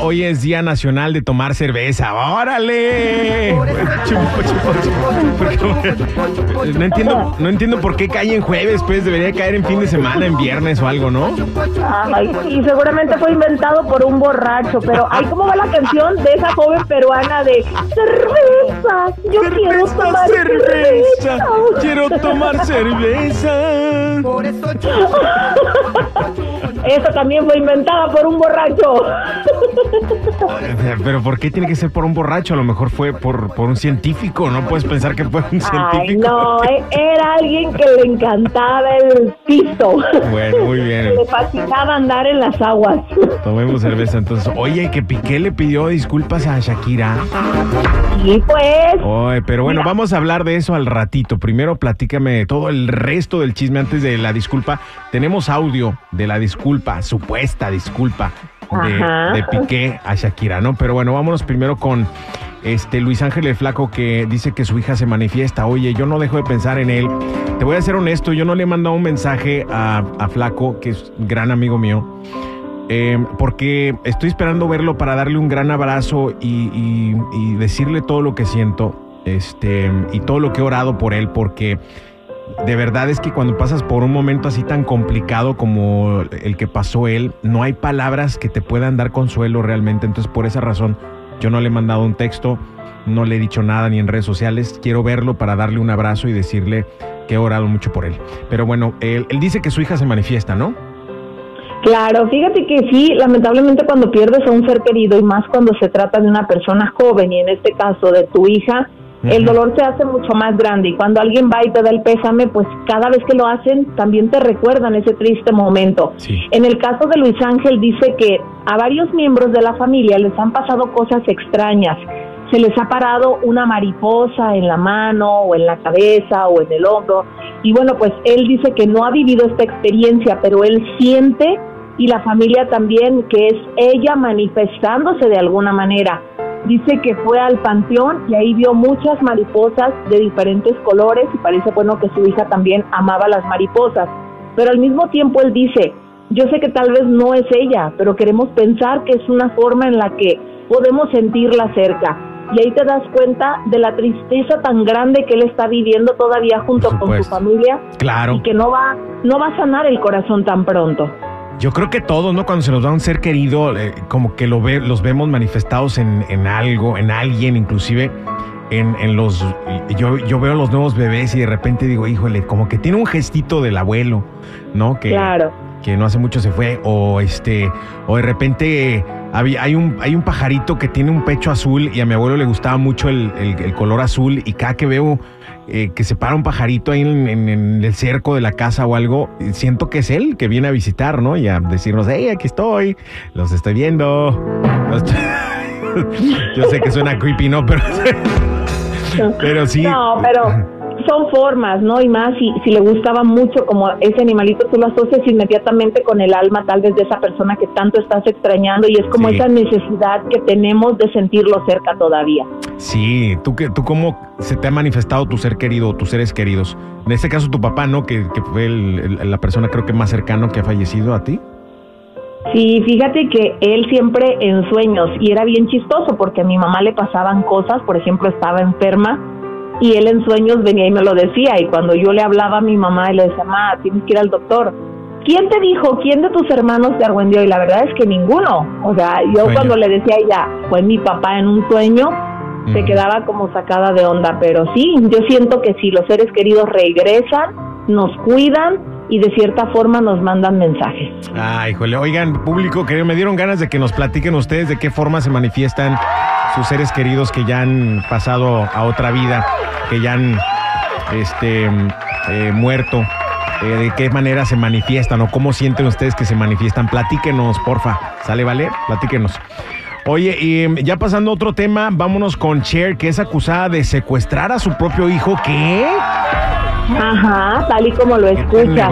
Hoy es Día Nacional de Tomar Cerveza. ¡Órale! No entiendo, no entiendo por qué cae en jueves, pues debería caer en fin de semana, en viernes o algo, ¿no? Ay, y seguramente fue inventado por un borracho, pero ay, ¿cómo va la canción de esa joven peruana de cerveza? Yo quiero tomar cerveza. quiero tomar cerveza. Eso también fue inventada por un borracho. Pero ¿por qué tiene que ser por un borracho? A lo mejor fue por, por un científico, no puedes pensar que fue un Ay, científico. no, e- era alguien que le encantaba el pisto. Bueno, muy bien. Le fascinaba andar en las aguas. Tomemos cerveza entonces. Oye, que Piqué le pidió disculpas a Shakira. Y pues, Oye, pero bueno, vamos a hablar de eso al ratito. Primero platícame todo el resto del chisme antes de la disculpa. Tenemos audio de la disculpa, supuesta disculpa de, Piqué a Shakira, ¿no? Pero bueno, vámonos primero con este Luis Ángel el Flaco que dice que su hija se manifiesta. Oye, yo no dejo de pensar en él. Te voy a ser honesto, yo no le he mandado un mensaje a, a Flaco, que es gran amigo mío. Eh, porque estoy esperando verlo para darle un gran abrazo y, y- y decirle todo lo que siento este, y todo lo que he orado por él, porque de verdad es que cuando pasas por un momento así tan complicado como el que pasó él, no hay palabras que te puedan dar consuelo realmente. Entonces, por esa razón, yo no le he mandado un texto, no le he dicho nada ni en redes sociales. Quiero verlo para darle un abrazo y decirle que he orado mucho por él. Pero bueno, él, dice que su hija se manifiesta, ¿no? claro, fíjate que sí, lamentablemente cuando pierdes a un ser querido y más cuando se trata de una persona joven y en este caso de tu hija, el dolor se hace mucho más grande y cuando alguien va y te da el pésame, pues cada vez que lo hacen también te recuerdan ese triste momento. Sí. En el caso de Luis Ángel dice que a varios miembros de la familia les han pasado cosas extrañas. Se les ha parado una mariposa en la mano o en la cabeza o en el hombro. Y bueno, pues él dice que no ha vivido esta experiencia, pero él siente y la familia también que es ella manifestándose de alguna manera. Dice que fue al panteón y ahí vio muchas mariposas de diferentes colores y parece bueno que su hija también amaba las mariposas. Pero al mismo tiempo él dice, yo sé que tal vez no es ella, pero queremos pensar que es una forma en la que podemos sentirla cerca. Y ahí te das cuenta de la tristeza tan grande que él está viviendo todavía junto con su familia Claro. y que no va, no va a sanar el corazón tan pronto. Yo creo que todos, ¿no? Cuando se nos da un ser querido, eh, como que lo ve, los vemos manifestados en, en algo, en alguien, inclusive en, en los... Yo, yo veo los nuevos bebés y de repente digo, híjole, como que tiene un gestito del abuelo, ¿no? Que, Claro. que no hace mucho se fue, o este, o de repente había, hay, un, hay un pajarito que tiene un pecho azul y a mi abuelo le gustaba mucho el, el- el color azul y cada que veo eh, que se para un pajarito ahí en, en- en el cerco de la casa o algo, siento que es él que viene a visitar, ¿no? Y a decirnos, hey, aquí estoy, los estoy viendo. Los estoy-". Yo sé que suena creepy, ¿no? Pero, pero sí. No, pero son formas, ¿no? Y más si, si le gustaba mucho como ese animalito, tú lo asocias inmediatamente con el alma tal vez de esa persona que tanto estás extrañando y es como Sí. esa necesidad que tenemos de sentirlo cerca todavía. Sí, ¿tú, qué- ¿tú cómo se te ha manifestado tu ser querido o tus seres queridos? En este caso tu papá, ¿no? Que, que fue el- el- la persona creo que más cercano que ha fallecido a ti. Sí, fíjate que él siempre en sueños, y era bien chistoso porque a mi mamá le pasaban cosas, por ejemplo, estaba enferma, y él en sueños venía y me lo decía, y cuando yo le hablaba a mi mamá y le decía, mamá, tienes que ir al doctor. ¿Quién te dijo? ¿Quién de tus hermanos te argüendió? Y la verdad es que ninguno. O sea, yo Sueño. cuando le decía a ella, fue mi papá en un sueño, se Ujú. quedaba como sacada de onda. Pero sí, yo siento que si los seres queridos regresan, nos cuidan, y de cierta forma nos mandan mensajes. Ay, híjole, oigan, público, que me dieron ganas de que nos platiquen ustedes de qué forma se manifiestan sus seres queridos que ya han pasado a otra vida, que ya han este, eh, muerto. Eh, de qué manera se manifiestan o cómo sienten ustedes que se manifiestan. Platíquenos, porfa. ¿Sale, vale? Platíquenos. Oye, y ya pasando a otro tema, vámonos con Cher, que es acusada de secuestrar a su propio hijo. ¿Qué? Ajá, tal y como lo escucha.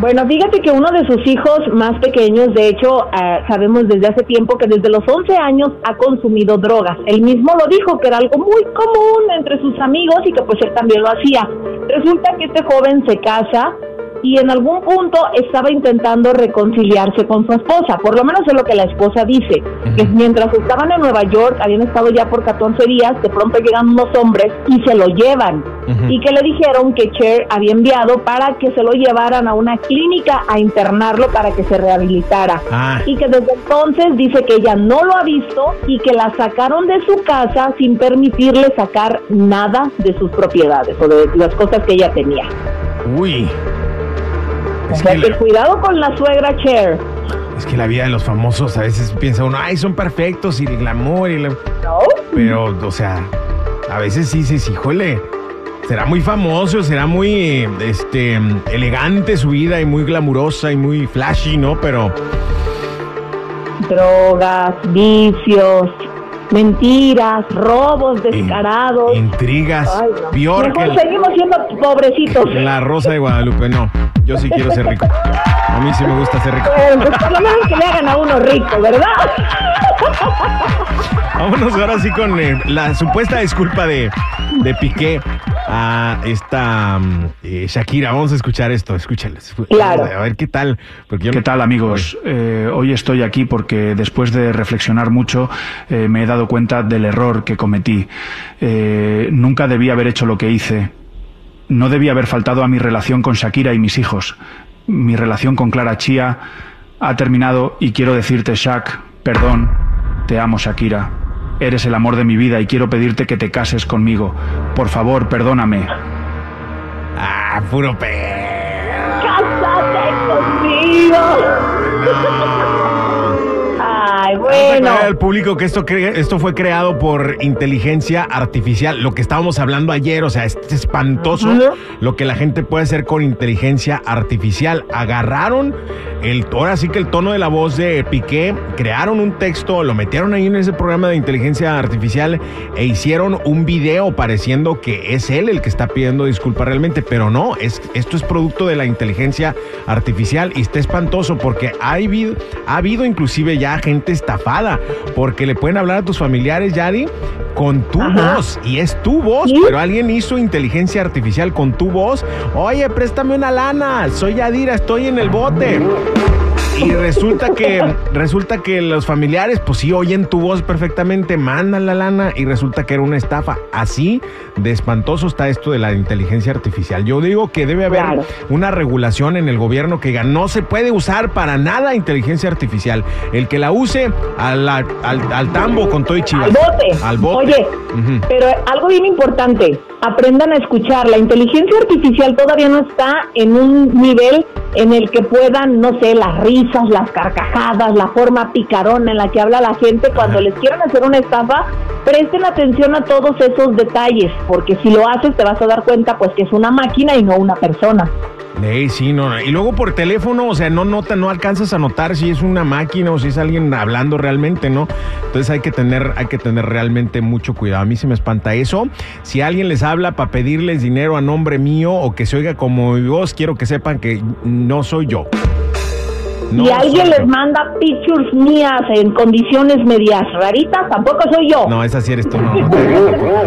Bueno, fíjate que uno de sus hijos más pequeños, de hecho, eh, sabemos desde hace tiempo que desde los 11 años ha consumido drogas. Él mismo lo dijo, que era algo muy común entre sus amigos y que pues él también lo hacía. Resulta que este joven se casa y en algún punto estaba intentando reconciliarse con su esposa, por lo menos es lo que la esposa dice, que mientras estaban en Nueva York, habían estado ya por 14 días, de pronto llegan unos hombres y se lo llevan, y que le dijeron que Cher había enviado para que se lo llevaran a una clínica a internarlo para que se rehabilitara, Ah. y que desde entonces dice que ella no lo ha visto y que la sacaron de su casa sin permitirle sacar nada de sus propiedades o de las cosas que ella tenía. Uy. O Es sea que, la, cuidado con la suegra Cher. es que la vida de los famosos a veces piensa uno, ay, son perfectos y el glamour y la... ¿No? Pero, o sea, a veces sí dices, híjole, será muy famoso, será muy este, elegante su vida y muy glamurosa y muy flashy, ¿no? Pero, Drogas, vicios, mentiras, robos descarados. intrigas, Ay, no. peor que Mejor el- seguimos siendo pobrecitos. la rosa de Guadalupe. No, yo sí quiero ser rico. A mí sí me gusta ser rico. Bueno, pues por lo menos que le hagan a uno rico, ¿verdad? Vámonos ahora sí con eh, la supuesta disculpa de, de Piqué a esta mm, eh, Shakira. Vamos a escuchar esto, escúchales. Claro. A ver qué tal. Porque yo ¿Qué no- tal amigos? Eh, hoy estoy aquí porque después de reflexionar mucho eh, me he dado cuenta del error que cometí. Eh, nunca debí haber hecho lo que hice. No debí haber faltado a mi relación con Shakira y mis hijos. Mi relación con Clara Chía ha terminado y quiero decirte, Shak, perdón, te amo Shakira. Eres el amor de mi vida y quiero pedirte que te cases conmigo. Por favor, perdóname. Ah, puro pe. ¡Cásate conmigo! A bueno. al público que esto, cre- esto fue creado por inteligencia artificial, lo que estábamos hablando ayer, o sea, es espantoso lo que la gente puede hacer con inteligencia artificial. Agarraron el, ahora sí que el tono de la voz de Piqué, crearon un texto, lo metieron ahí en ese programa de inteligencia artificial e hicieron un video pareciendo que es él el que está pidiendo disculpas realmente, pero no, es, esto es producto de la inteligencia artificial y está espantoso porque ha habido, ha habido inclusive ya gente estafada porque le pueden hablar a tus familiares, Yari, con tu Ajá. voz y es tu voz, ¿Sí? pero alguien hizo inteligencia artificial con tu voz. Oye, préstame una lana, soy Yadira, estoy en el bote. Y resulta que resulta que los familiares, pues sí oyen tu voz perfectamente, mandan la lana y resulta que era una estafa. Así de espantoso está esto de la inteligencia artificial. Yo digo que debe haber Claro. una regulación en el gobierno que diga no se puede usar para nada inteligencia artificial. El que la use a la- al, al tambo con todo y chivas. Al bote. Al bote. Oye, pero algo bien importante, aprendan a escuchar. La inteligencia artificial todavía no está en un nivel en el que puedan, no sé, las risas, las carcajadas, la forma picarona en la que habla la gente cuando les quieran hacer una estafa. Presten atención a todos esos detalles, porque si lo haces te vas a dar cuenta pues que es una máquina y no una persona. Sí, no. Y luego por teléfono, o sea, no nota, no alcanzas a notar si es una máquina o si es alguien hablando realmente, ¿no? Entonces hay que tener, hay que tener realmente mucho cuidado. A mí se me espanta eso. Si alguien les habla para pedirles dinero a nombre mío o que se oiga como mi voz, quiero que sepan que no soy yo. No si alguien les manda pictures mías en condiciones medias raritas, tampoco soy yo. No, esa sí eres tú, no. no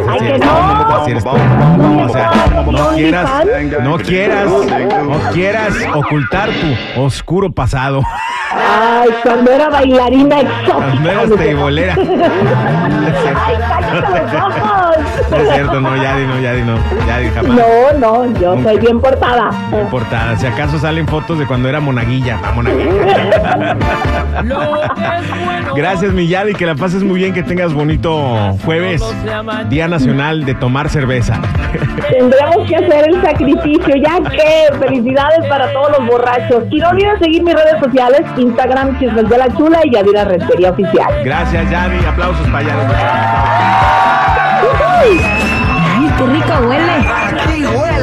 Ay, que no. O sea, no, quieras, no quieras, no quieras ocultar tu oscuro pasado. Ay, cuando era bailarina exótica. Cuando eras teibolera. Ay, cállate los ojos. No es cierto, no, Yadi, no, Yadi, no. Yadi, jamás. No, no, yo Nunca. soy bien portada. Bien portada. Si acaso salen fotos de cuando era monaguilla. La monaguilla. Gracias, Millal, y que la pases muy bien, que tengas bonito jueves, Día Nacional de Tomar Cerveza. Tendremos que hacer el sacrificio, ya que felicidades para todos los borrachos. Y no olviden seguir mis redes sociales, Instagram, Chismes de la Chula y Yadira Rentería Oficial. Gracias, Yadi, aplausos para Yadira. ¡Ay, qué rico huele! ¡Qué rico huele!